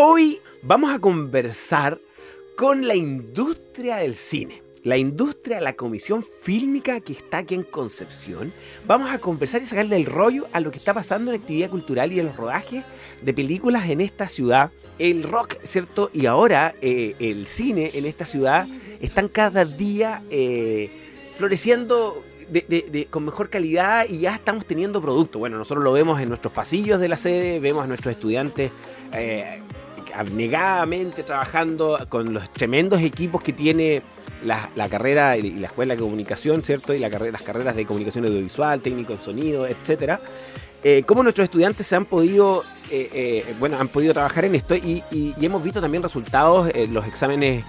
Hoy vamos a conversar con la industria del cine. La industria, la comisión fílmica que está aquí en Concepción. Vamos a conversar y sacarle el rollo a lo que está pasando en la actividad cultural y en los rodajes de películas en esta ciudad. El rock, ¿cierto? Y ahora eh, el cine en esta ciudad están cada día eh, floreciendo con mejor calidad y ya estamos teniendo producto. Bueno, nosotros lo vemos en nuestros pasillos de la sede, vemos a nuestros estudiantes eh, abnegadamente trabajando con los tremendos equipos que tiene la, carrera y la escuela de comunicación, ¿cierto? Y la las carreras de comunicación audiovisual, técnico en sonido, etcétera. Eh, cómo nuestros estudiantes se han podido, eh, eh, bueno, han podido trabajar en esto y, hemos visto también resultados en los exámenes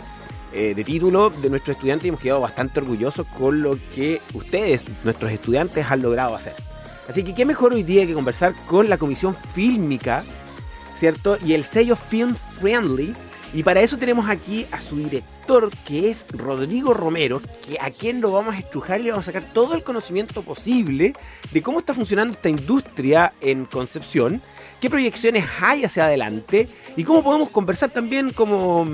de título de nuestros estudiantes y hemos quedado bastante orgullosos con lo que ustedes, nuestros estudiantes, han logrado hacer. Así que qué mejor hoy día que conversar con la comisión fílmica ¿cierto? Y el sello Film Friendly. Y para eso tenemos aquí a su director, que es Rodrigo Romero, que a quien lo vamos a estrujar y le vamos a sacar todo el conocimiento posible de cómo está funcionando esta industria en Concepción, qué proyecciones hay hacia adelante y cómo podemos conversar también como,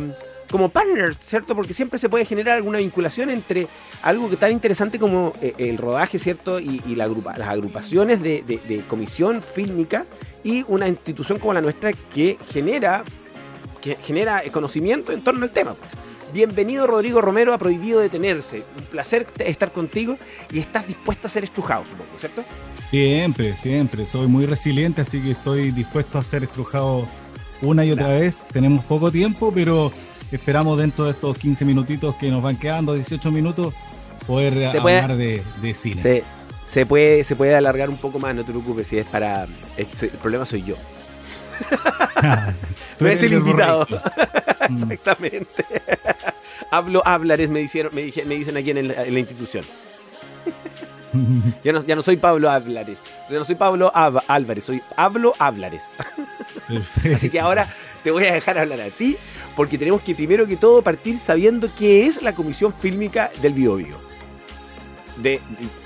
como partners, ¿cierto? Porque siempre se puede generar alguna vinculación entre algo que tan interesante como eh, el rodaje, ¿cierto? Y, la las agrupaciones de, de comisión fílmica y una institución como la nuestra que genera, que genera conocimiento en torno al tema. Bienvenido Rodrigo Romero a Prohibido Detenerse. Un placer estar contigo y estás dispuesto a ser estrujado, supongo, ¿cierto? Siempre, siempre. Soy muy resiliente, así que estoy dispuesto a ser estrujado una y otra vez. Tenemos poco tiempo, pero esperamos dentro de estos 15 minutitos que nos van quedando, 18 minutos, poder hablar de, de cine. Se puede, se puede alargar un poco más, no te preocupes, si es para... el problema soy yo. no es el invitado. Mm. Exactamente. Hablo hablares, me, dijeron, me, dicen aquí en, la institución. ya, no, ya no soy Pablo Hablares. Ya no soy Pablo Álvarez, soy hablo hablares. Así que ahora te voy a dejar hablar a ti, porque tenemos que primero que todo partir sabiendo qué es la comisión fílmica del Bio, de,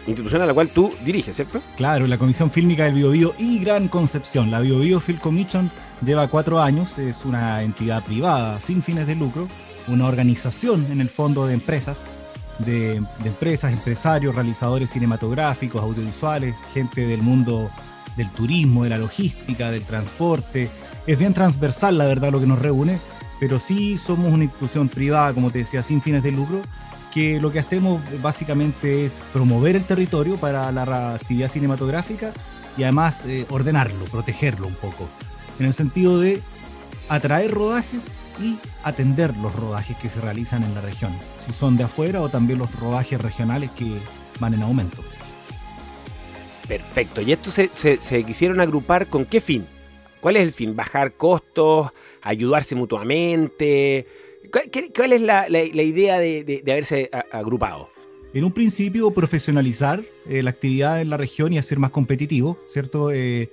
institución a la cual tú diriges, ¿cierto? Claro, la Comisión Fílmica del Biobío y Gran Concepción. La Biobío Film Commission lleva cuatro años, es una entidad privada sin fines de lucro, una organización en el fondo de empresas, de, empresas, empresarios, realizadores cinematográficos, audiovisuales, gente del mundo del turismo, de la logística, del transporte. Es bien transversal, la verdad, lo que nos reúne, pero sí somos una institución privada, como te decía, sin fines de lucro, que lo que hacemos básicamente es promover el territorio para la actividad cinematográfica y además eh, ordenarlo, protegerlo un poco, en el sentido de atraer rodajes y atender los rodajes que se realizan en la región, si son de afuera o también los rodajes regionales que van en aumento. Perfecto, y esto se, se quisieron agrupar con qué fin? ¿Cuál es el fin? ¿Bajar costos? ¿Ayudarse mutuamente? ¿Cuál, es la, idea de, haberse agrupado? En un principio, profesionalizar eh, la actividad en la región y hacer más competitivo, ¿cierto? Eh,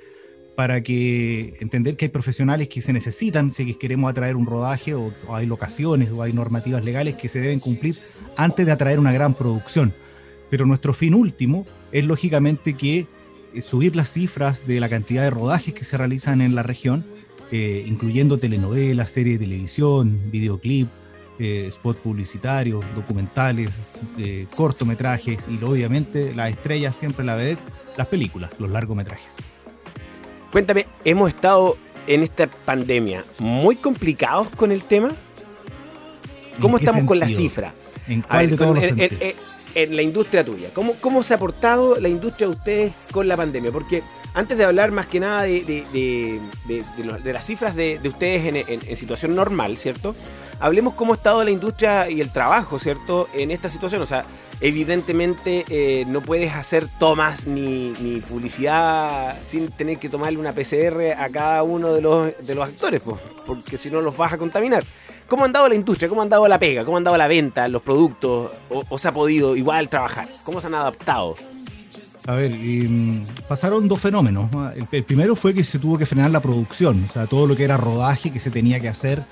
para que entender que hay profesionales que se necesitan si queremos atraer un rodaje o, hay locaciones o hay normativas legales que se deben cumplir antes de atraer una gran producción. Pero nuestro fin último es lógicamente que subir las cifras de la cantidad de rodajes que se realizan en la región eh, incluyendo telenovelas, series de televisión, videoclip, eh, spot publicitarios, documentales, eh, cortometrajes y obviamente la estrella siempre la vedette, las películas, los largometrajes. Cuéntame, hemos estado en esta pandemia muy complicados con el tema. ¿Cómo estamos con la cifra? ¿En cuál de todos en, en, la industria tuya. ¿Cómo, ¿Cómo se ha aportado la industria de ustedes con la pandemia? Porque antes de hablar más que nada de, las cifras de, ustedes en, situación normal, ¿cierto? Hablemos cómo ha estado la industria y el trabajo, ¿cierto? En esta situación. O sea, evidentemente eh, no puedes hacer tomas ni, publicidad sin tener que tomarle una PCR a cada uno de los, de los actores, porque si no los vas a contaminar. ¿Cómo ha andado la industria? ¿Cómo ha andado la pega? ¿Cómo ha andado la venta, los productos? ¿O, se ha podido igual trabajar? ¿Cómo se han adaptado? A ver, mm, pasaron dos fenómenos. El, primero fue que se tuvo que frenar la producción, o sea, todo lo que era rodaje que se tenía que hacer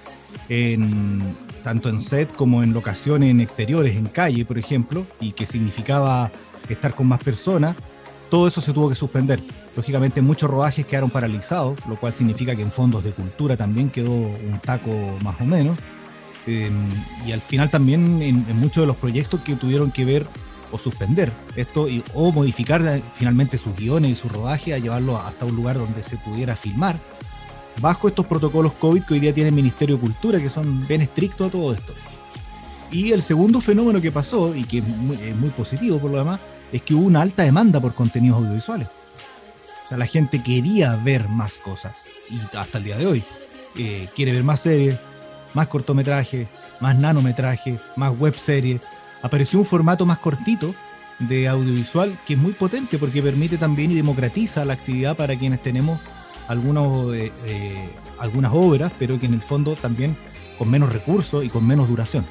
en, tanto en set como en locaciones en exteriores, en calle, por ejemplo, y que significaba estar con más personas. todo eso se tuvo que suspender. Lógicamente muchos rodajes quedaron paralizados, lo cual significa que en fondos de cultura también quedó un taco más o menos. Em, y al final también en, muchos de los proyectos que tuvieron que ver o suspender esto o modificar eh, finalmente sus guiones y su rodaje a llevarlo hasta un lugar donde se pudiera filmar bajo estos protocolos COVID que hoy día tiene el Ministerio de Cultura que son bien estrictos a todo esto. Y el segundo fenómeno que pasó y que es muy positivo por lo demás es que hubo una alta demanda por contenidos audiovisuales. O sea, la gente quería ver más cosas y hasta el día de hoy eh, quiere ver más series, más cortometraje, más nanometraje, más web series. Apareció un formato más cortito de audiovisual que es muy potente porque permite también y democratiza la actividad para quienes tenemos algunos, eh, eh, algunas obras, pero que en el fondo también con menos recursos y con menos duración.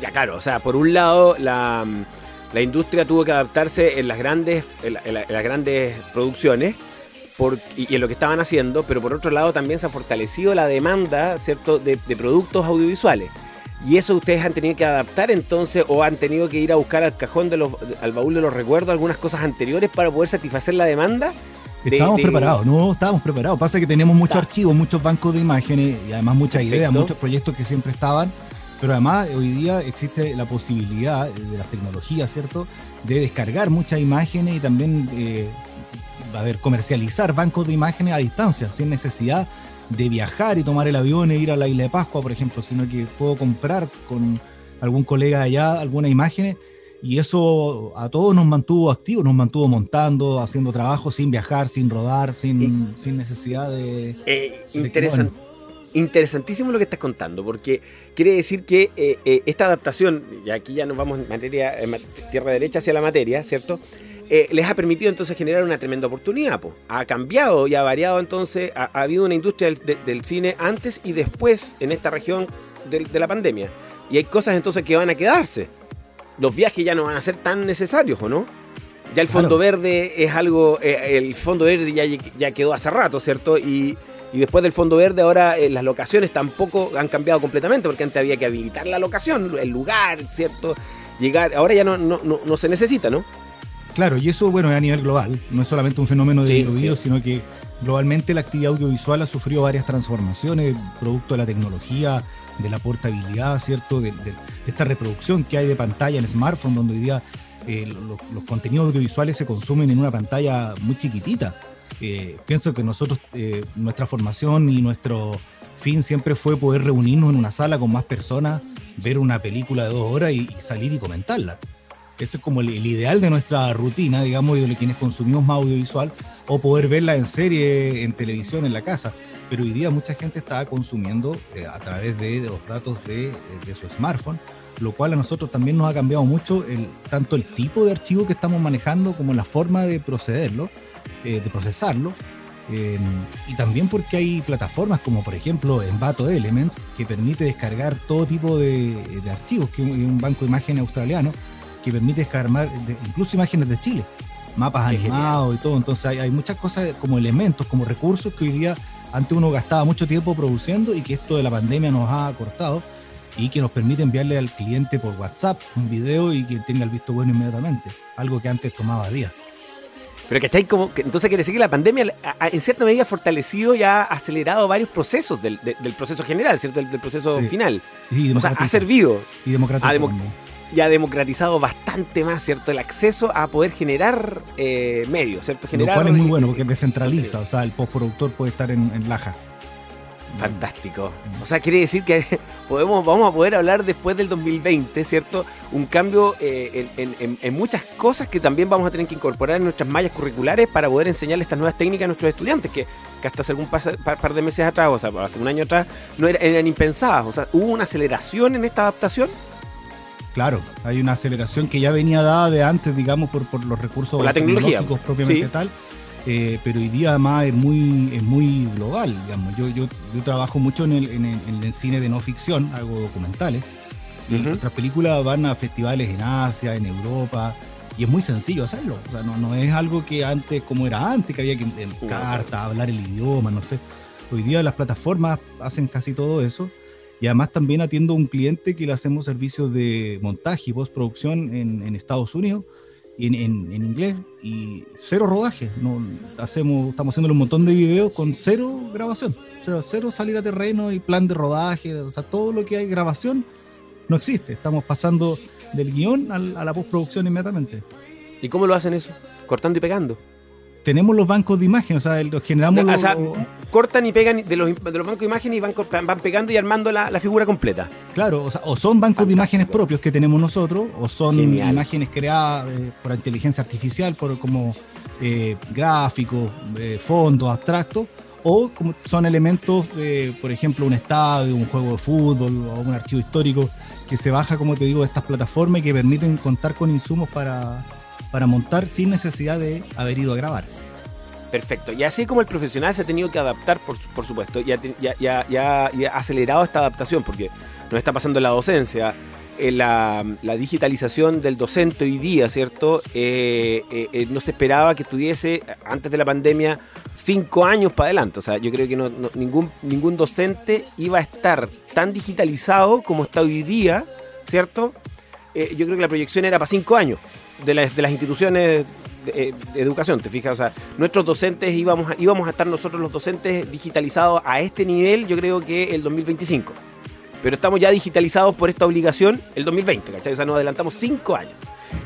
Ya claro, o sea, por un lado la, la industria tuvo que adaptarse en las grandes, en, las grandes producciones y, en lo que estaban haciendo, pero por otro lado también se ha fortalecido la demanda ¿cierto? De, productos audiovisuales. Y eso ustedes han tenido que adaptar entonces o han tenido que ir a buscar al cajón de los, al baúl de los recuerdos algunas cosas anteriores para poder satisfacer la demanda. estábamos preparados, no estábamos preparados. Pasa que tenemos muchos archivos, muchos bancos de imágenes y además muchas ideas, muchos proyectos que siempre estaban pero además hoy día existe la posibilidad de las tecnologías, ¿cierto?, de descargar muchas imágenes y también eh, a ver, comercializar bancos de imágenes a distancia, sin necesidad de viajar y tomar el avión e ir a la isla de Pascua, por ejemplo, sino que puedo comprar con algún colega allá algunas imágenes y eso a todos nos mantuvo activos, nos mantuvo montando, haciendo trabajo sin viajar, sin rodar, sin, sin necesidad de... Eh, interesante interesantísimo lo que estás contando, porque quiere decir que eh, eh, esta adaptación, y aquí ya nos vamos en materia, tierra derecha hacia la materia, ¿cierto? Eh, les ha permitido entonces generar una tremenda oportunidad. Ha cambiado y ha variado entonces, ha, habido una industria del, cine antes y después en esta región de, la pandemia. Y hay cosas entonces que van a quedarse. Los viajes ya no van a ser tan necesarios, ¿o no? Ya el fondo verde es algo, el fondo verde ya, ya quedó hace rato, ¿cierto? Y, y después del Fondo Verde, ahora eh, las locaciones tampoco han cambiado completamente, porque antes había que habilitar la locación, el lugar, ¿cierto? Llegar, ahora ya no, no, se necesita, ¿no? Claro, y eso, bueno, es a nivel global, no es solamente un fenómeno de sí, sino que globalmente la actividad audiovisual ha sufrido varias transformaciones, producto de la tecnología, de la portabilidad, ¿cierto? De, esta reproducción que hay de pantalla en smartphone, donde hoy día eh, los, los contenidos audiovisuales se consumen en una pantalla muy chiquitita. Eh, pienso que nosotros, eh, nuestra formación y nuestro fin siempre fue poder reunirnos en una sala con más personas, ver una película de dos horas y, salir y comentarla. Ese es como el, ideal de nuestra rutina, digamos, y de quienes consumimos más audiovisual, o poder verla en serie, en televisión, en la casa. Pero hoy día mucha gente está consumiendo eh, a través de, los datos de, de, su smartphone, lo cual a nosotros también nos ha cambiado mucho el, tanto el tipo de archivo que estamos manejando como la forma de procederlo eh, de procesarlo. Em, y también porque hay plataformas como por ejemplo Envato Elements que permite descargar todo tipo de, archivos, que es un banco de imágenes australiano que permite descargar incluso imágenes de Chile, mapas animados y todo. Entonces hay, hay, muchas cosas como elementos, como recursos que hoy día antes uno gastaba mucho tiempo produciendo y que esto de la pandemia nos ha cortado y que nos permite enviarle al cliente por WhatsApp un video y que tenga el visto bueno inmediatamente, algo que antes tomaba días. Pero ¿cachai? Como que, entonces quiere decir que la pandemia en cierta medida ha fortalecido y ha acelerado varios procesos del, proceso general, ¿cierto? Del, proceso final. o sea, ha servido. Y democratizado. y ha democratizado bastante más, ¿cierto? El acceso a poder generar eh, medios, ¿cierto? Generar, Lo cual es muy bueno porque descentraliza, o sea, el postproductor puede estar en, en Laja. Fantástico. O sea, quiere decir que podemos, vamos a poder hablar después del 2020, ¿cierto? Un cambio eh, en, muchas cosas que también vamos a tener que incorporar en nuestras mallas curriculares para poder enseñarle estas nuevas técnicas a nuestros estudiantes, que, hasta hace algún par, de meses atrás, o sea, hace un año atrás, no eran, impensadas. O sea, hubo una aceleración en esta adaptación. Claro, hay una aceleración que ya venía dada de antes, digamos, por, por los recursos la tecnología propiamente tal eh, pero hoy día además es muy, es muy global, digamos. Yo, yo, yo trabajo mucho en el, en, el, cine de no ficción, hago documentales. Y nuestras películas van a festivales en Asia, en Europa, y es muy sencillo hacerlo. O sea, no, no es algo que antes, como era antes, que había que en carta, hablar el idioma, no sé. Hoy día las plataformas hacen casi todo eso. Y además también atiendo a un cliente que le hacemos servicios de montaje y postproducción en, en Estados Unidos en, en, inglés y cero rodaje. No, hacemos, estamos haciendo un montón de videos con cero grabación. O sea, cero salir a terreno y plan de rodaje. O sea, todo lo que hay grabación no existe. Estamos pasando del guion a la postproducción inmediatamente. ¿Y cómo lo hacen eso? Cortando y pegando tenemos los bancos de imágenes, o sea, los generamos. o sea, cortan y pegan de los, bancos de imágenes y van, van pegando y armando la, figura completa. Claro, o, sea, o son bancos de imágenes propios que tenemos nosotros, o son imágenes creadas eh, por inteligencia artificial, por como eh, gráficos, eh, fondos, abstractos, o como son elementos, por ejemplo, un estadio, un juego de fútbol o un archivo histórico que se baja, como te digo, de estas plataformas y que permiten contar con insumos para para montar sin necesidad de haber ido a grabar. Perfecto. Y así como el profesional se ha tenido que adaptar, por, por supuesto, y ha, acelerado esta adaptación, porque nos está pasando la docencia, eh, la, digitalización del docente hoy día, ¿cierto? Eh, eh, no se esperaba que estuviese antes de la pandemia cinco años para adelante. O sea, yo creo que ningún, ningún docente iba a estar tan digitalizado como está hoy día, ¿cierto? yo creo que la proyección era para cinco años de, las, de las instituciones eh, educación, ¿te fijas? O sea, nuestros docentes íbamos a, íbamos a estar nosotros los docentes digitalizados a este nivel, yo creo que el 2025. Pero estamos ya digitalizados por esta obligación el 2020, ¿cachai? O sea, nos adelantamos cinco años.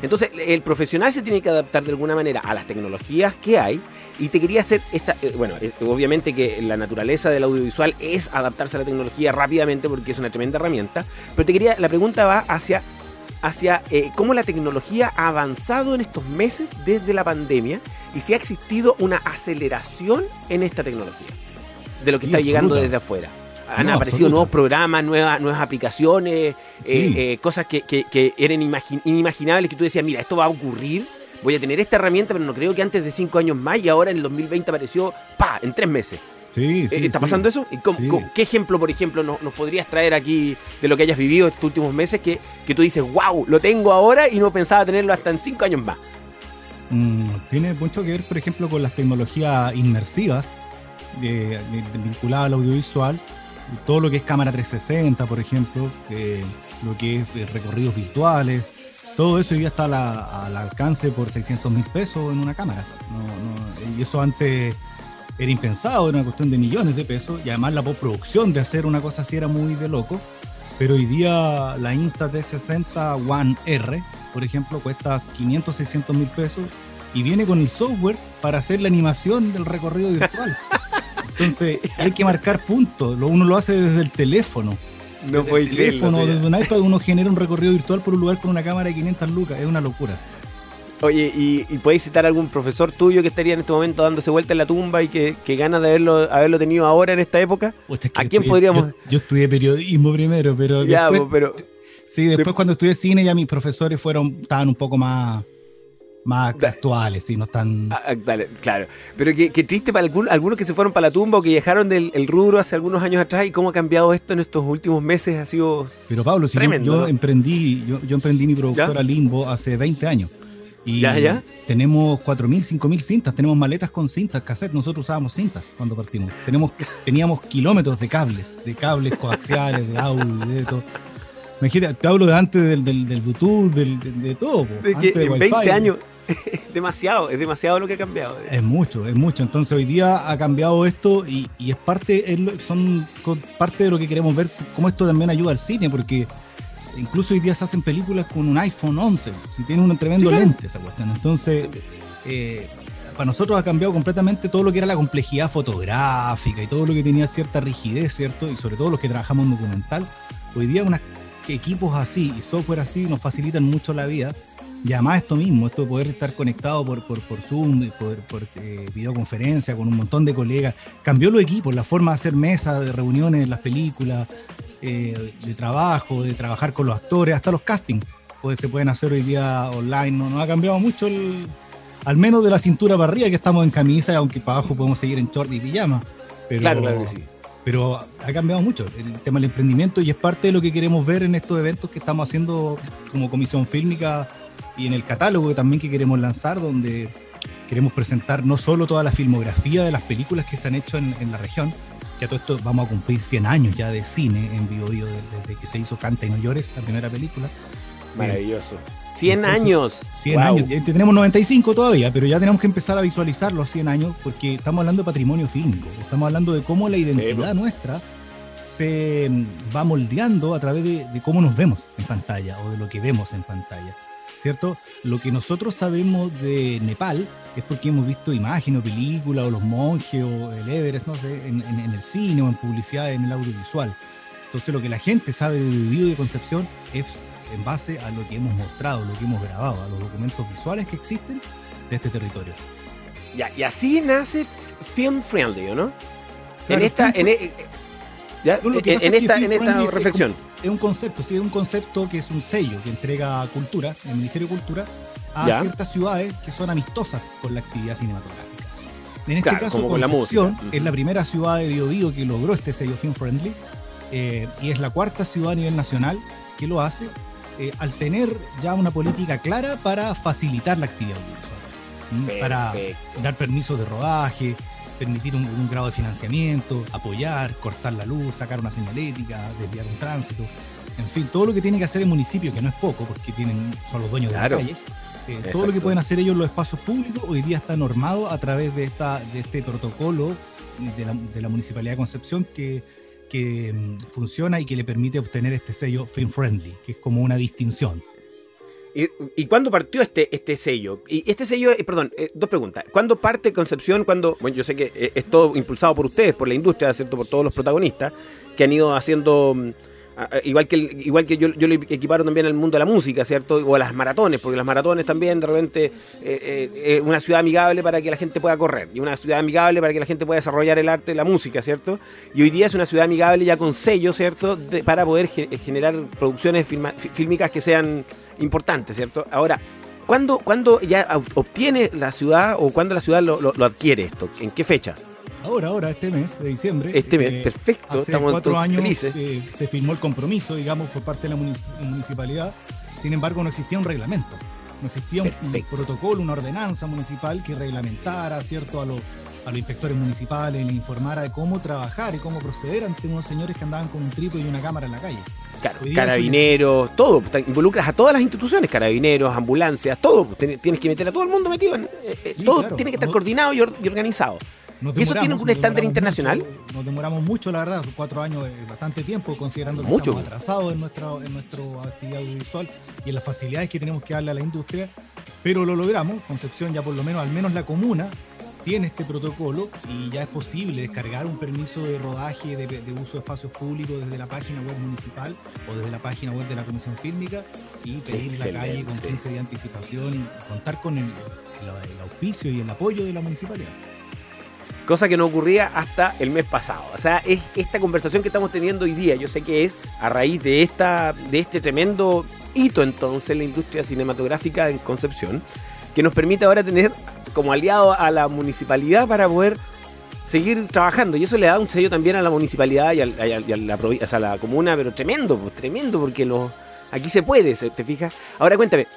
Entonces, el profesional se tiene que adaptar de alguna manera a las tecnologías que hay. Y te quería hacer esta. Eh, bueno, obviamente que la naturaleza del audiovisual es adaptarse a la tecnología rápidamente porque es una tremenda herramienta. Pero te quería. La pregunta va hacia hacia eh, cómo la tecnología ha avanzado en estos meses desde la pandemia y si ha existido una aceleración en esta tecnología de lo que está llegando desde afuera. Han aparecido nuevos programas, nuevas, nuevas aplicaciones, eh, eh, cosas que, eran inimaginables, que tú decías, mira, esto va a ocurrir, voy a tener esta herramienta, pero no creo que antes de cinco años más y ahora en el 2020 apareció, pa, en tres meses. Sí, sí, ¿Está pasando eso? ¿Y ¿Qué ejemplo, por ejemplo, nos, podrías traer aquí de lo que hayas vivido estos últimos meses que, que tú dices, wow, lo tengo ahora y no pensaba tenerlo hasta en cinco años más? Mm, tiene mucho que ver, por ejemplo, con las tecnologías inmersivas vinculadas al audiovisual, todo lo que es cámara 360, por ejemplo, lo que es eh, recorridos virtuales, todo eso hoy día está al alcance por 600 mil pesos en una cámara. y eso antes era impensado, era una cuestión de millones de pesos y además la postproducción de hacer una cosa así era muy de loco. Pero hoy día la Insta360 One R, por ejemplo, cuesta 500, 600 mil pesos y viene con el software para hacer la animación del recorrido virtual. Entonces hay que marcar puntos, uno lo hace desde el teléfono. No desde el teléfono, desde un iPad uno genera un recorrido virtual por un lugar con una cámara de 500 lucas, es una locura. Oye, ¿y, y podéis citar algún profesor tuyo que estaría en este momento dándose vuelta en la tumba y que, que ganas de haberlo, haberlo tenido ahora en esta época? ¿A quién podríamos...? Yo, estudié periodismo primero, pero... Ya, después, pero... Sí, después cuando estudié cine ya mis profesores fueron, estaban un poco más más actuales, sí, no están... Ah, ah, claro. Pero qué, triste para algunos que se fueron para la tumba o que dejaron del el rubro hace algunos años atrás y cómo ha cambiado esto en estos últimos meses ha sido Pero Pablo, si yo, emprendí, yo, yo, emprendí mi productora Limbo hace 20 años. Y ¿Ya, ya? tenemos 4.000, 5.000 cintas, tenemos maletas con cintas, cassette, nosotros usábamos cintas cuando partimos. Tenemos, teníamos kilómetros de cables, de cables coaxiales, de audio, de todo. Imagínate, te hablo de antes del, del, del Bluetooth, del, de, todo. De que en 20 años es demasiado, es demasiado lo que ha cambiado. Es mucho, es mucho. Entonces hoy día ha cambiado esto y, y es parte, son parte de lo que queremos ver, cómo esto también ayuda al cine, porque incluso hoy día se hacen películas con un iPhone 11, si tiene un tremendo lente esa cuestión. Entonces, eh, para nosotros ha cambiado completamente todo lo que era la complejidad fotográfica y todo lo que tenía cierta rigidez, ¿cierto? Y sobre todo los que trabajamos en documental. Hoy día unos equipos así y software así nos facilitan mucho la vida. Y además esto mismo, esto de poder estar conectado por, por, por Zoom, por, por eh, videoconferencia con un montón de colegas, cambió los equipos, la forma de hacer mesas de reuniones las películas, eh, de trabajo, de trabajar con los actores, hasta los castings, pues se pueden hacer hoy día online. No, no ha cambiado mucho, el, al menos de la cintura para arriba, que estamos en camisa, aunque para abajo podemos seguir en short y pijama. Pero, claro, claro que sí. Pero ha cambiado mucho el tema del emprendimiento y es parte de lo que queremos ver en estos eventos que estamos haciendo como comisión fílmica y en el catálogo también que queremos lanzar, donde queremos presentar no solo toda la filmografía de las películas que se han hecho en, en la región, que a todo esto vamos a cumplir 100 años ya de cine en vivo, desde que se hizo Canta y no llores, la primera película, Maravilloso. 100 años. 100 años. Tenemos 95 todavía, pero ya tenemos que empezar a visualizar los 100 años porque estamos hablando de patrimonio fílmico. Estamos hablando de cómo la identidad nuestra se mm, va moldeando a través de, cómo nos vemos en pantalla o de lo que vemos en pantalla. ¿Cierto? Lo que nosotros sabemos de Nepal es porque hemos visto imágenes o películas o los monjes o el Everest, no sé, en, el cine o en publicidad, en el audiovisual. Entonces lo que la gente sabe de Vivido de Concepción es en base a lo que hemos mostrado, lo que hemos grabado, a los documentos visuales que existen de este territorio. Ya, y así nace Film Friendly, ¿no? en esta, en, e, en, esta, en esta reflexión. Es un concepto, sí, es un concepto que es un sello que entrega cultura, el Ministerio de Cultura, a ciertas ciudades que son amistosas con la actividad cinematográfica. En este caso, Concepción la es la primera ciudad de Biobío que logró este sello Film Friendly eh, y es la cuarta ciudad a nivel nacional que lo hace eh, al tener ya una política clara para facilitar la actividad audiovisual, para dar permisos de rodaje, permitir un, grado de financiamiento, apoyar, cortar la luz, sacar una señalética, desviar un tránsito, en fin, todo lo que tiene que hacer el municipio, que no es poco, porque tienen, son los dueños de la calle, eh, todo lo que pueden hacer ellos en los espacios públicos hoy día está normado a través de, esta, de este protocolo de la, de la Municipalidad de Concepción que que mm, funciona y que le permite obtener este sello Film Friendly, que es como una distinción. ¿Y, y cuándo partió este, este sello? Y este sello, eh, perdón, eh, dos preguntas. ¿Cuándo parte Concepción? Cuando, bueno, yo sé que eh, es todo impulsado por ustedes, por la industria, ¿cierto? Por todos los protagonistas que han ido haciendo mm, igual que igual que yo, yo le equiparo también al mundo de la música, ¿cierto? O a las maratones, porque las maratones también de repente eh, una ciudad amigable para que la gente pueda correr y una ciudad amigable para que la gente pueda desarrollar el arte de la música, ¿cierto? Y hoy día es una ciudad amigable ya con sello, ¿cierto? para poder generar producciones fílmicas que sean importantes, ¿cierto? Ahora, ¿cuándo, ¿cuándo, ya obtiene la ciudad o cuándo la ciudad lo, lo adquiere esto? ¿En qué fecha? Ahora, ahora, este mes de diciembre. Este mes, eh, perfecto. Hace estamos cuatro años felices. se firmó el compromiso, digamos, por parte de la municipalidad. Sin embargo, no existía un reglamento. No existía un, protocolo, una ordenanza municipal que reglamentara, ¿cierto?, a los a los inspectores municipales, le informara de cómo trabajar y cómo proceder ante unos señores que andaban con un trípode y una cámara en la calle. Claro, carabineros, todo, involucras a todas las instituciones, carabineros, ambulancias, todo, tienes que meter a todo el mundo metido en, eh, eh, todo tiene que estar coordinado y organizado. ¿Y eso tiene un estándar internacional? nos demoramos mucho, la verdad, cuatro años es bastante tiempo, considerando que mucho. estamos atrasados en nuestra, en nuestra actividad audiovisual y en las facilidades que tenemos que darle a la industria, pero lo logramos. Concepción ya por lo menos, al menos la comuna, tiene este protocolo y ya es posible descargar un permiso de rodaje de, uso de espacios públicos desde la página web municipal o desde la página web de la Comisión Fílmica y pedir la calle con 15 de anticipación y contar con el auspicio y el apoyo de la municipalidad cosa que no ocurría hasta el mes pasado. O sea, es esta conversación que estamos teniendo hoy día, yo sé que es a raíz de, esta, de este tremendo hito entonces en la industria cinematográfica en Concepción, que nos permite ahora tener como aliado a la municipalidad para poder seguir trabajando. Y eso le da un sello también a la municipalidad y a, la, a la comuna, pero tremendo, pues, tremendo, porque lo, aquí se puede, ¿te fijas? Ahora cuéntame,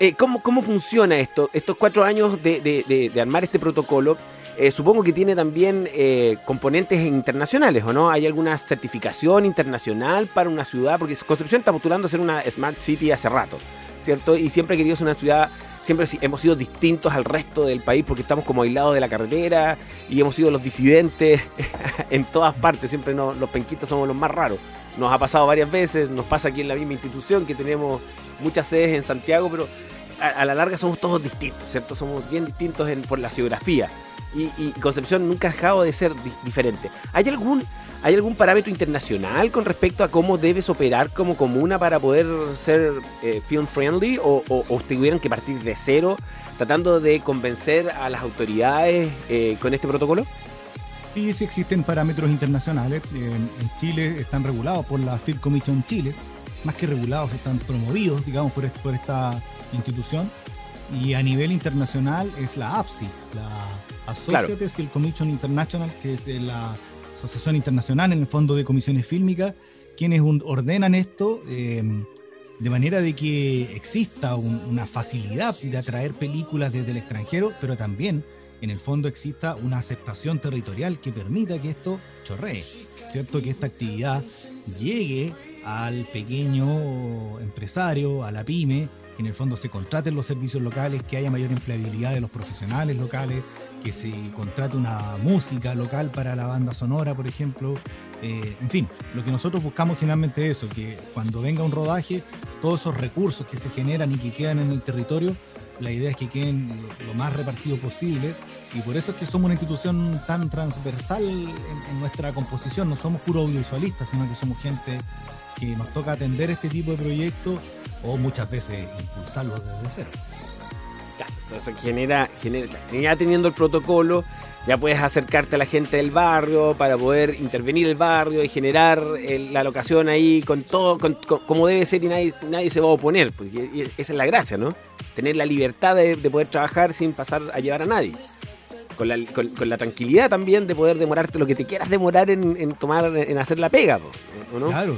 eh, ¿cómo, ¿cómo funciona esto? Estos cuatro años de, de, de armar este protocolo eh, supongo que tiene también eh, componentes internacionales, ¿o no? ¿Hay alguna certificación internacional para una ciudad? Porque Concepción está postulando a ser una Smart City hace rato, ¿cierto? Y siempre ha querido ser una ciudad, siempre hemos sido distintos al resto del país porque estamos como aislados de la carretera y hemos sido los disidentes en todas partes, siempre los penquitos somos los más raros. Nos ha pasado varias veces, nos pasa aquí en la misma institución que tenemos muchas sedes en Santiago, pero a, la larga somos todos distintos, ¿cierto? Somos bien distintos por la geografía y, Concepción nunca ha dejado de ser diferente. ¿Hay algún, ¿Hay algún parámetro internacional con respecto a cómo debes operar como comuna para poder ser eh, film friendly o, o, tuvieran que partir de cero tratando de convencer a las autoridades eh, con este protocolo? Sí, sí existen parámetros internacionales. En, Chile están regulados por la Film Commission Chile. Más que regulados, están promovidos, digamos, por, por esta institución. Y a nivel internacional es la APSI, la Associated Film Commission International, que es la Asociación Internacional en el Fondo de Comisiones Fílmicas, quienes ordenan esto eh, de manera de que exista una facilidad de atraer películas desde el extranjero, pero también en el fondo exista una aceptación territorial que permita que esto chorree, ¿cierto? Que esta actividad llegue al pequeño empresario, a la pyme, que en el fondo se contraten los servicios locales, que haya mayor empleabilidad de los profesionales locales, que se contrate una música local para la banda sonora, por ejemplo. Eh, en fin, lo que nosotros buscamos generalmente es eso, que cuando venga un rodaje, todos esos recursos que se generan y que quedan en el territorio, la idea es que queden lo más repartido posible y por eso es que somos una institución tan transversal en, nuestra composición, no somos puro audiovisualistas, sino que somos gente que nos toca atender este tipo de proyectos o muchas veces impulsarlos desde cero. Claro, entonces genera, genera, ya teniendo el protocolo, ya puedes acercarte a la gente del barrio para poder intervenir el barrio y generar la locación ahí con todo, como debe ser y nadie, nadie se va a oponer, porque esa es la gracia, ¿no? Tener la libertad de, poder trabajar sin pasar a llevar a nadie. Con la, con, la, tranquilidad también de poder demorarte lo que te quieras demorar en, tomar, en hacer la pega, ¿no? Claro.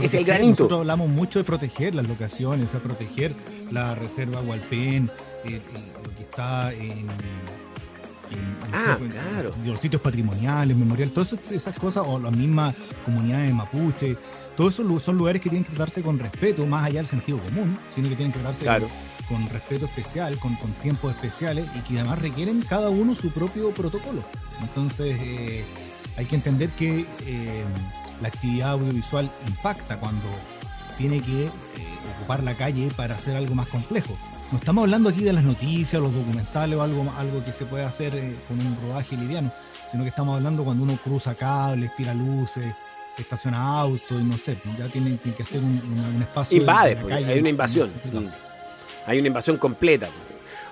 E, es el granito. Nosotros hablamos mucho de proteger las locaciones, a proteger la reserva Hualpén, lo que está en, ah, claro. los sitios patrimoniales, memorial, todas esas cosas, o las mismas comunidades de mapuche, todos esos son lugares que tienen que tratarse con respeto, más allá del sentido común, sino que tienen que tratarse con, respeto especial, con, tiempos especiales y que además requieren cada uno su propio protocolo. Entonces, eh, hay que entender que eh, la actividad audiovisual impacta cuando tiene que eh, ocupar la calle para hacer algo más complejo. No estamos hablando aquí de las noticias, los documentales o algo, algo que se puede hacer con un rodaje liviano, sino que estamos hablando cuando uno cruza cables, tira luces, estaciona autos y no sé, ya tiene, que hacer un, espacio. Invade, pues, hay una invasión. Hay una invasión completa.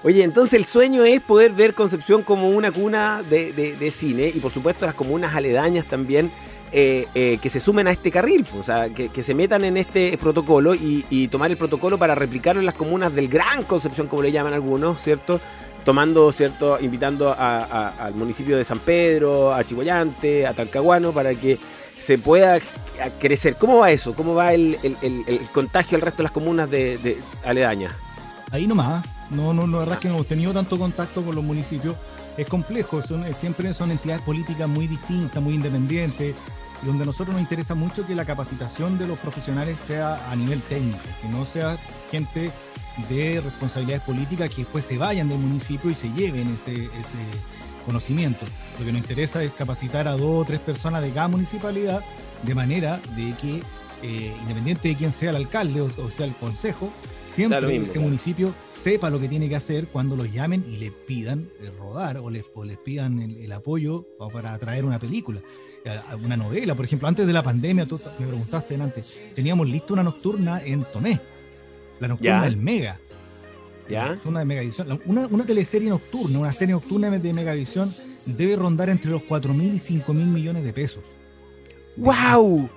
Oye, entonces el sueño es poder ver Concepción como una cuna de, cine y por supuesto las comunas aledañas también eh, eh, que se sumen a este carril, pues, o sea, que, se metan en este protocolo y, tomar el protocolo para replicarlo en las comunas del Gran Concepción, como le llaman algunos, ¿cierto? Tomando, ¿cierto? Invitando al municipio de San Pedro, a Chihuayante, a Talcahuano, para que se pueda crecer. ¿Cómo va eso? ¿Cómo va el, contagio al resto de las comunas de, aledañas? Ahí nomás. No, no, la verdad es que no hemos tenido tanto contacto con los municipios. Es complejo, son, siempre son entidades políticas muy distintas, muy independientes donde a nosotros nos interesa mucho que la capacitación de los profesionales sea a nivel técnico, que no sea gente de responsabilidades políticas que después se vayan del municipio y se lleven ese, ese conocimiento. Lo que nos interesa es capacitar a dos o tres personas de cada municipalidad de manera de que, eh, independiente de quién sea el alcalde o, sea el consejo, siempre ese municipio sepa lo que tiene que hacer cuando los llamen y le pidan el rodar o les, les pidan el, el apoyo para traer una película una novela. Por ejemplo, antes de la pandemia, tú me preguntaste antes, teníamos listo una nocturna en Tomé, la nocturna del Mega. ¿Ya? Una de Megavisión. Una, una teleserie nocturna, una serie nocturna de Megavisión debe rondar entre los 4 mil y 5 mil millones de pesos. ¡Wow!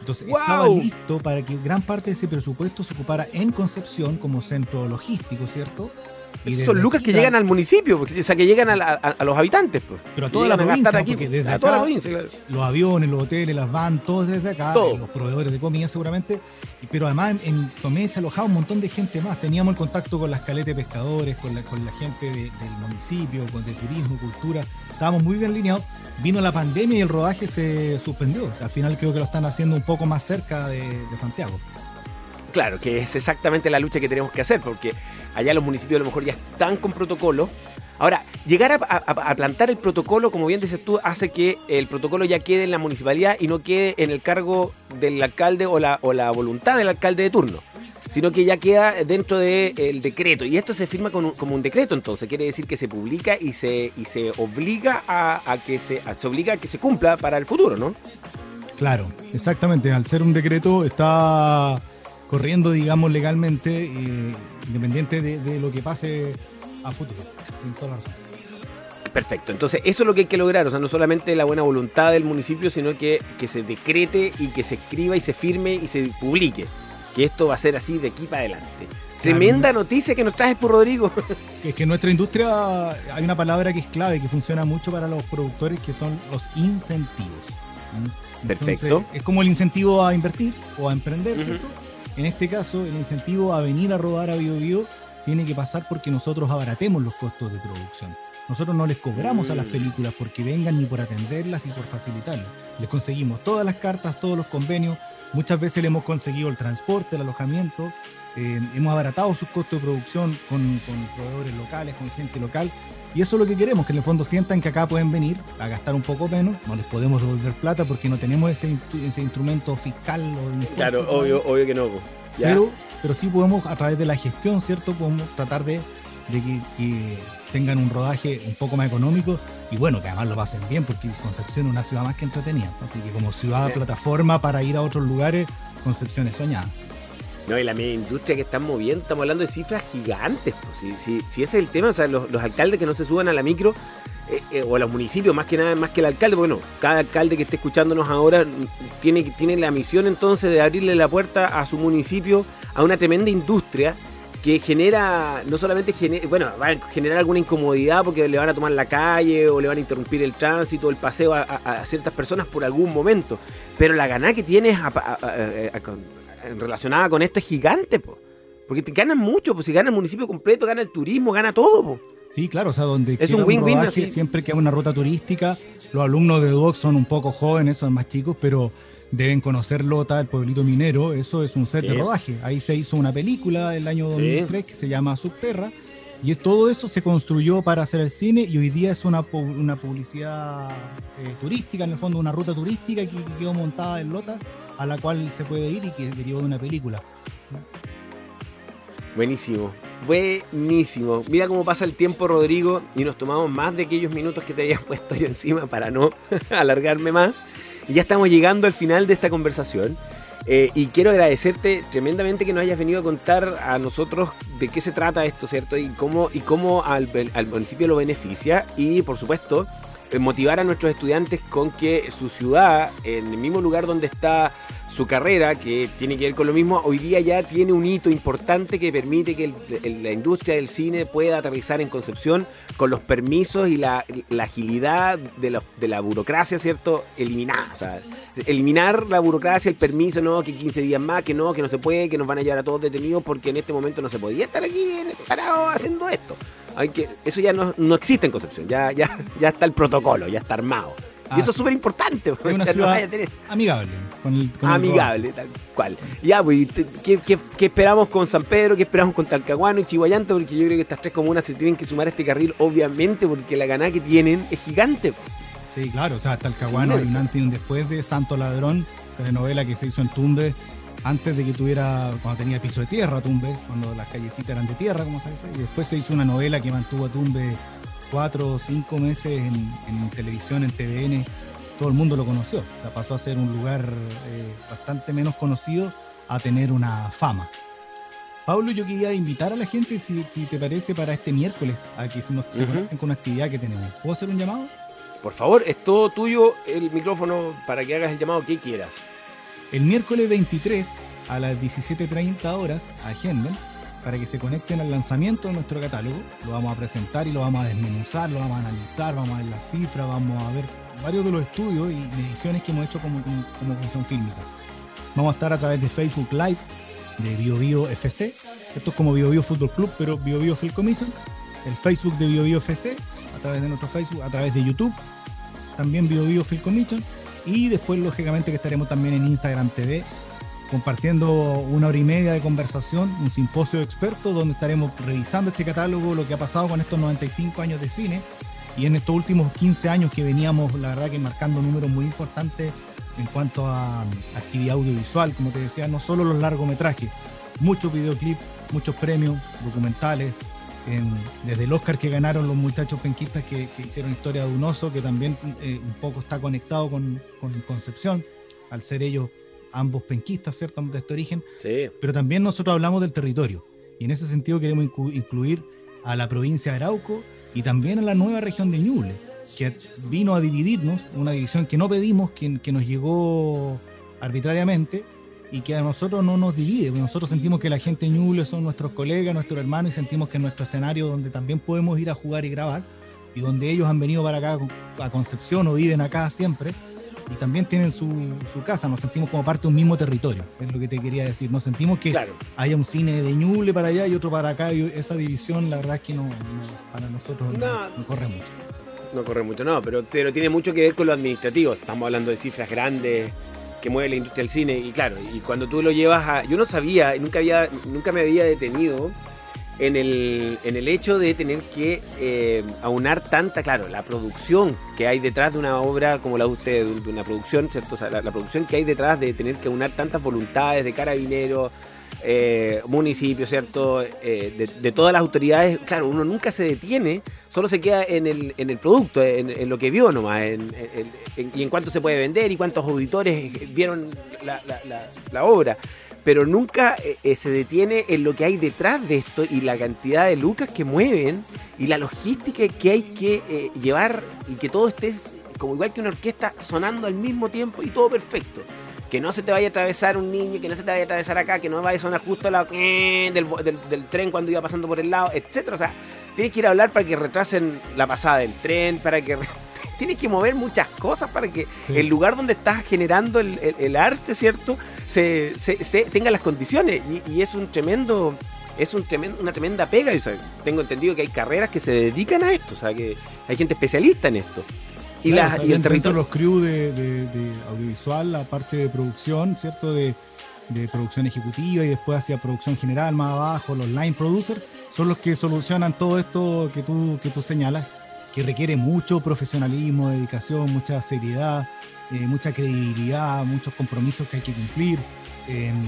Entonces estaba listo para que gran parte de ese presupuesto se ocupara en Concepción como centro logístico, ¿cierto? Esos son lucas que llegan al municipio, o sea, que llegan a, los habitantes. Pues. Pero a toda la provincia, aquí, desde toda la provincia, los aviones, los hoteles, las van, todos desde acá, los proveedores de comida seguramente. Pero además en, Tomé se alojaba un montón de gente más. Teníamos el contacto con las caletas de pescadores, con la, con la gente del municipio, con de turismo, cultura. Estábamos muy bien alineados. Vino la pandemia y el rodaje se suspendió. al final creo que lo están haciendo un poco más cerca de Santiago. Claro, que es exactamente la lucha que tenemos que hacer, porque allá los municipios a lo mejor ya están con protocolo. Ahora, llegar a, plantar el protocolo, como bien dices tú, hace que el protocolo ya quede en la municipalidad y no quede en el cargo del alcalde o la, voluntad del alcalde de turno, sino que ya queda dentro del decreto. Y esto se firma como un decreto, entonces quiere decir que se publica y se, y se obliga a, que se, se obliga a que se cumpla para el futuro, ¿no? Claro, exactamente. Al ser un decreto está corriendo, digamos, legalmente, eh, independiente de, lo que pase a futuro. Perfecto, entonces eso es lo que hay que lograr, o sea, no solamente la buena voluntad del municipio, sino que, que se decrete y que se escriba y se firme y se publique, que esto va a ser así de aquí para adelante. Tremenda noticia que nos traes por Rodrigo. Es que en nuestra industria hay una palabra que es clave, que funciona mucho para los productores, que son los incentivos. Perfecto. Es como el incentivo a invertir o a emprender, ¿cierto? En este caso, el incentivo a venir a rodar a BioBio tiene que pasar porque nosotros abaratemos los costos de producción. nosotros no les cobramos a las películas porque vengan ni por atenderlas ni por facilitarlas. Les conseguimos todas las cartas, todos los convenios. Muchas veces le hemos conseguido el transporte, el alojamiento. eh, hemos abaratado sus costos de producción con, con proveedores locales, con gente local. Y eso es lo que queremos, que en el fondo sientan que acá pueden venir a gastar un poco menos. No les podemos devolver plata porque no tenemos ese, ese instrumento fiscal o de Claro, obvio, obvio que no. Ya. Pero, pero sí podemos, a través de la gestión, ¿cierto? Podemos tratar de, de que, que tengan un rodaje un poco más económico y bueno, que además lo pasen bien, porque Concepción es una ciudad más que entretenida. Así que como ciudad plataforma para ir a otros lugares, Concepción es soñada. No, y la media industria que están moviendo, estamos hablando de cifras gigantes. si, si, si ese es el tema, o sea, los, los alcaldes que no se suban a la micro, eh, eh, o a los municipios, más que nada, más que el alcalde, bueno, cada alcalde que esté escuchándonos ahora mm, tiene, tiene la misión entonces de abrirle la puerta a su municipio a una tremenda industria que genera, no solamente genera, bueno, va a generar alguna incomodidad porque le van a tomar la calle o le van a interrumpir el tránsito, el paseo a, ciertas personas por algún momento, pero la ganada que tienes a- a- relacionada con esto es gigante, po. porque te ganan mucho, pues si gana el municipio completo, gana el turismo, gana todo. Po. Sí, claro, o sea, donde Es un win-win siempre que hay una ruta turística, los alumnos de Duoc son un poco jóvenes, son más chicos, pero deben conocer Lota, el pueblito minero, eso es un set de Sí. rodaje. Ahí se hizo una película el año Sí. 2003 que se llama Subterra, y todo eso se construyó para hacer el cine y hoy día es una, una publicidad eh, turística, en el fondo una ruta turística que, que quedó montada en Lota, a la cual se puede ir y que derivó de una película. Buenísimo, buenísimo. Mira cómo pasa el tiempo, Rodrigo, y nos tomamos más de aquellos minutos que te había puesto yo encima para no alargarme más. Y ya estamos llegando al final de esta conversación. Eh, y quiero agradecerte tremendamente que nos hayas venido a contar a nosotros de qué se trata esto, ¿cierto? Y cómo, y cómo al, al municipio lo beneficia. Y por supuesto, motivar a nuestros estudiantes con que su ciudad, en el mismo lugar donde está su carrera, que tiene que ver con lo mismo, hoy día ya tiene un hito importante que permite que el- la industria del cine pueda aterrizar en Concepción con los permisos y la, agilidad de, los- de la burocracia, ¿cierto? Eliminada. O sea, eliminar la burocracia, el permiso, no, que 15 días más, que no, que no se puede, que nos van a llevar a todos detenidos porque en este momento no se podía estar aquí en- parado haciendo esto. Hay que, eso ya no, no existe en Concepción, ya, ya, ya está el protocolo, ya está armado. Y Ah, eso es sí. súper importante. Es una no ciudad vaya a tener- amigable. Con el, con el amigable, tal cual. Ya, pues, ¿qué, qué, qué esperamos con San Pedro? ¿Qué esperamos con Talcahuano y Chihuayante? Porque yo creo que estas tres comunas se tienen que sumar a este carril, obviamente, porque la ganada que tienen es gigante. po. Sí, claro, o sea, Caguano Sí, hay un antes y un después de Santo Ladrón, telenovela que se hizo en Tumbe, antes de que tuviera, cuando tenía piso de tierra Tumbe, cuando las callecitas eran de tierra, como se dice, y después se hizo una novela que mantuvo a Tumbe cuatro o cinco meses en, en televisión, en TVN, todo el mundo lo conoció, o sea, pasó a ser un lugar eh, bastante menos conocido a tener una fama. Pablo, yo quería invitar a la gente, si, si te parece, para este miércoles, a que se nos conecten con una actividad que tenemos. ¿Puedo hacer un llamado? Por favor, es todo tuyo el micrófono para que hagas el llamado que quieras. El miércoles 23 a las 17.30 horas, agenden para que se conecten al lanzamiento de nuestro catálogo. Lo vamos a presentar y lo vamos a desmenuzar, lo vamos a analizar, vamos a ver las cifras, vamos a ver varios de los estudios y mediciones que hemos hecho como, como, fílmica. Vamos a estar a través de Facebook Live de BioBio FC. Esto es como BioBio Fútbol Club, pero BioBio Film Commission. El Facebook de BioBio FC, a través de nuestro Facebook, a través de YouTube. También BioBio Film Commission. Y después, lógicamente, que estaremos también en Instagram TV compartiendo una hora y media de conversación, un simposio de expertos donde estaremos revisando este catálogo, lo que ha pasado con estos 95 años de cine. Y en estos últimos 15 años que veníamos, la verdad que marcando números muy importantes en cuanto a actividad audiovisual, como te decía, no solo los largometrajes, muchos videoclips, muchos premios, documentales, desde el Oscar que ganaron los muchachos penquistas que, que hicieron historia de un oso, que también eh, un poco está conectado con, con Concepción, al ser ellos ambos penquistas, ¿cierto? De este origen, Sí. pero también nosotros hablamos del territorio. Y en ese sentido queremos inclu- incluir a la provincia de Arauco y también a la nueva región de Ñuble, que vino a dividirnos, una división que no pedimos, que, que nos llegó arbitrariamente y que a nosotros no nos divide. porque Nosotros sentimos que la gente Ñuble son nuestros colegas, nuestros hermanos y sentimos que es nuestro escenario donde también podemos ir a jugar y grabar y donde ellos han venido para acá a Concepción o viven acá siempre. y también tienen su, su, casa, nos sentimos como parte de un mismo territorio, es lo que te quería decir. Nos sentimos que haya un cine de Ñuble para allá y otro para acá, y esa división, la verdad es que no, para nosotros no, corre mucho. No corre mucho, no, pero, pero tiene mucho que ver con lo administrativo. Estamos hablando de cifras grandes que mueve la industria del cine, y claro, y cuando tú lo llevas a. Yo no sabía, nunca, había, nunca me había detenido en el, en el hecho de tener que eh, aunar tanta, claro, la producción que hay detrás de una obra como la de usted, de una producción, ¿cierto? O sea, la, producción que hay detrás de tener que aunar tantas voluntades de carabineros, eh, municipios, ¿cierto? Eh, de, todas las autoridades, claro, uno nunca se detiene, solo se queda en el, en el producto, en, lo que vio nomás, y en cuánto se puede vender y cuántos auditores vieron la, la obra pero nunca eh, eh, se detiene en lo que hay detrás de esto y la cantidad de lucas que mueven y la logística que hay que eh, llevar y que todo esté como igual que una orquesta sonando al mismo tiempo y todo perfecto. Que no se te vaya a atravesar un niño, que no se te vaya a atravesar acá, que no vaya a sonar justo la del, del, tren cuando iba pasando por el lado, etcétera. O sea, tienes que ir a hablar para que retrasen la pasada del tren, para que tienes que mover muchas cosas para que el lugar donde estás generando el, arte, ¿cierto? Se, tenga las condiciones. Y, es un tremendo. Es un tremendo, una tremenda pega. tengo entendido que hay carreras que se dedican a esto. O sea, que hay gente especialista en esto. Y, el territorio. Los crew de, audiovisual, la parte de producción, ¿cierto? De, producción ejecutiva y después hacia producción general más abajo, los line producers, son los que solucionan todo esto que tú, que tú señalas que requiere mucho profesionalismo, dedicación, mucha seriedad, eh, mucha credibilidad, muchos compromisos que hay que cumplir. Em,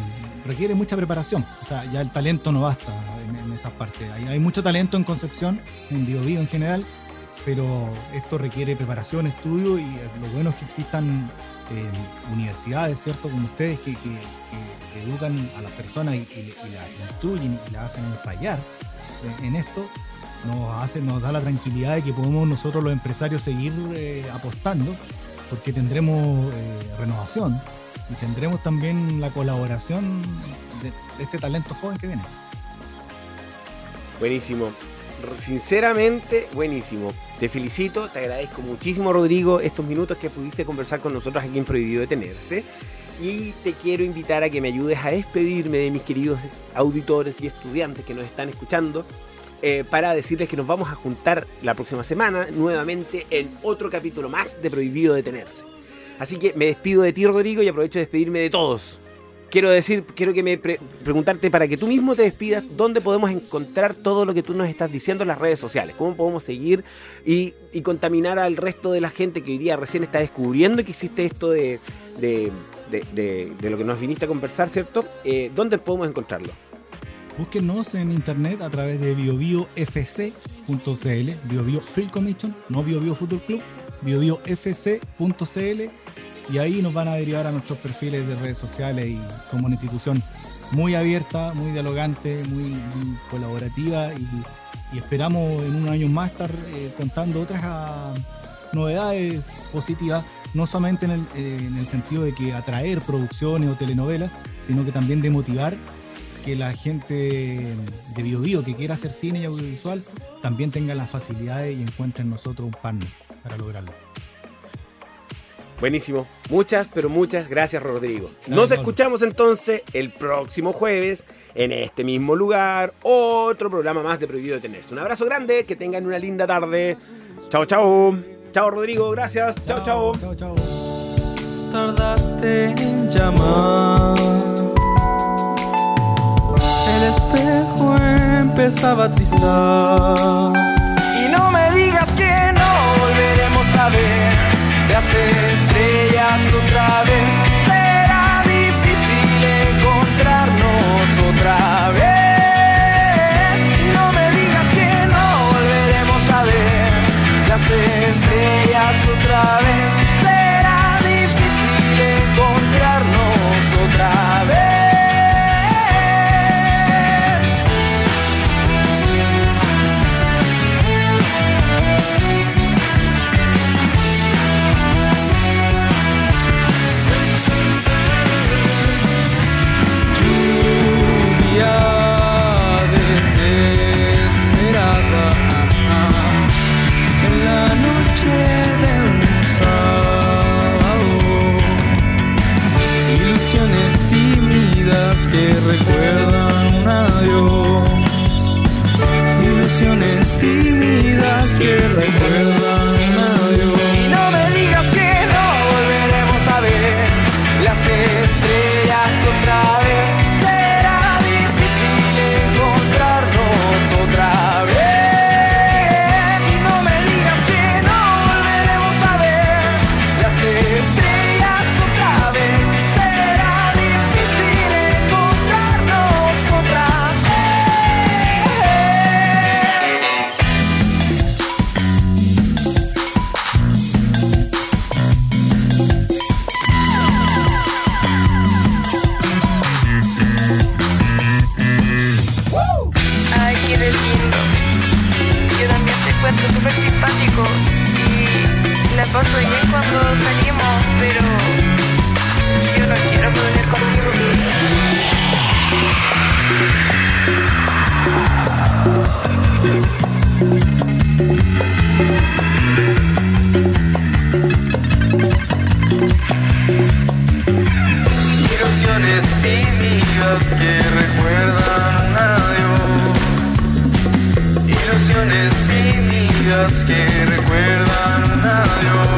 requiere mucha preparación. O sea, ya el talento no basta en, en esas partes. Hay, hay, mucho talento en Concepción, en Biobío en general, pero esto requiere preparación, estudio y lo bueno es que existan em, universidades, ¿cierto? Como ustedes que, educan a las personas y, las instruyen y las hacen ensayar en esto nos, hace, nos da la tranquilidad de que podemos nosotros los empresarios seguir eh, apostando, porque tendremos eh, renovación y tendremos también la colaboración de, este talento joven que viene. Buenísimo, sinceramente buenísimo. Te felicito, te agradezco muchísimo Rodrigo estos minutos que pudiste conversar con nosotros aquí en Prohibido Detenerse. Y te quiero invitar a que me ayudes a despedirme de mis queridos auditores y estudiantes que nos están escuchando eh, para decirles que nos vamos a juntar la próxima semana nuevamente en otro capítulo más de Prohibido Detenerse. Así que me despido de ti, Rodrigo, y aprovecho de despedirme de todos. Quiero decir, quiero que me preguntarte para que tú mismo te despidas, dónde podemos encontrar todo lo que tú nos estás diciendo en las redes sociales, cómo podemos seguir y, contaminar al resto de la gente que hoy día recién está descubriendo que existe esto de, de, lo que nos viniste a conversar, ¿cierto? Eh, ¿Dónde podemos encontrarlo? Búsquenos en internet a través de biobiofc.cl, BioBio Commission, no BioBio Fútbol Club, biobiofc.cl y ahí nos van a derivar a nuestros perfiles de redes sociales y somos una institución muy abierta, muy dialogante, muy, colaborativa y, esperamos en un año más estar eh, contando otras ah, novedades positivas, no solamente en el, eh, en el sentido de que atraer producciones o telenovelas, sino que también de motivar que la gente de BioBio que quiera hacer cine y audiovisual también tenga las facilidades y encuentre en nosotros un partner para lograrlo. Buenísimo. Muchas, pero muchas gracias, Rodrigo. Nos escuchamos entonces el próximo jueves en este mismo lugar. Otro programa más de Prohibido Detenerse. Un abrazo grande, que tengan una linda tarde. Chao, chao. Chao, Rodrigo. Gracias. Chao, chao. Chao, chao. Tardaste en llamar el espejo empezaba a trizar. Volveremos a ver las estrellas otra vez. Será difícil encontrarnos otra vez. No me digas que no volveremos a ver las estrellas otra vez. pero súper y la paso bien cuando salimos, pero yo no quiero volver contigo. Ilusiones tímidas que recuerdan. mentiras que recuerdan a Dios.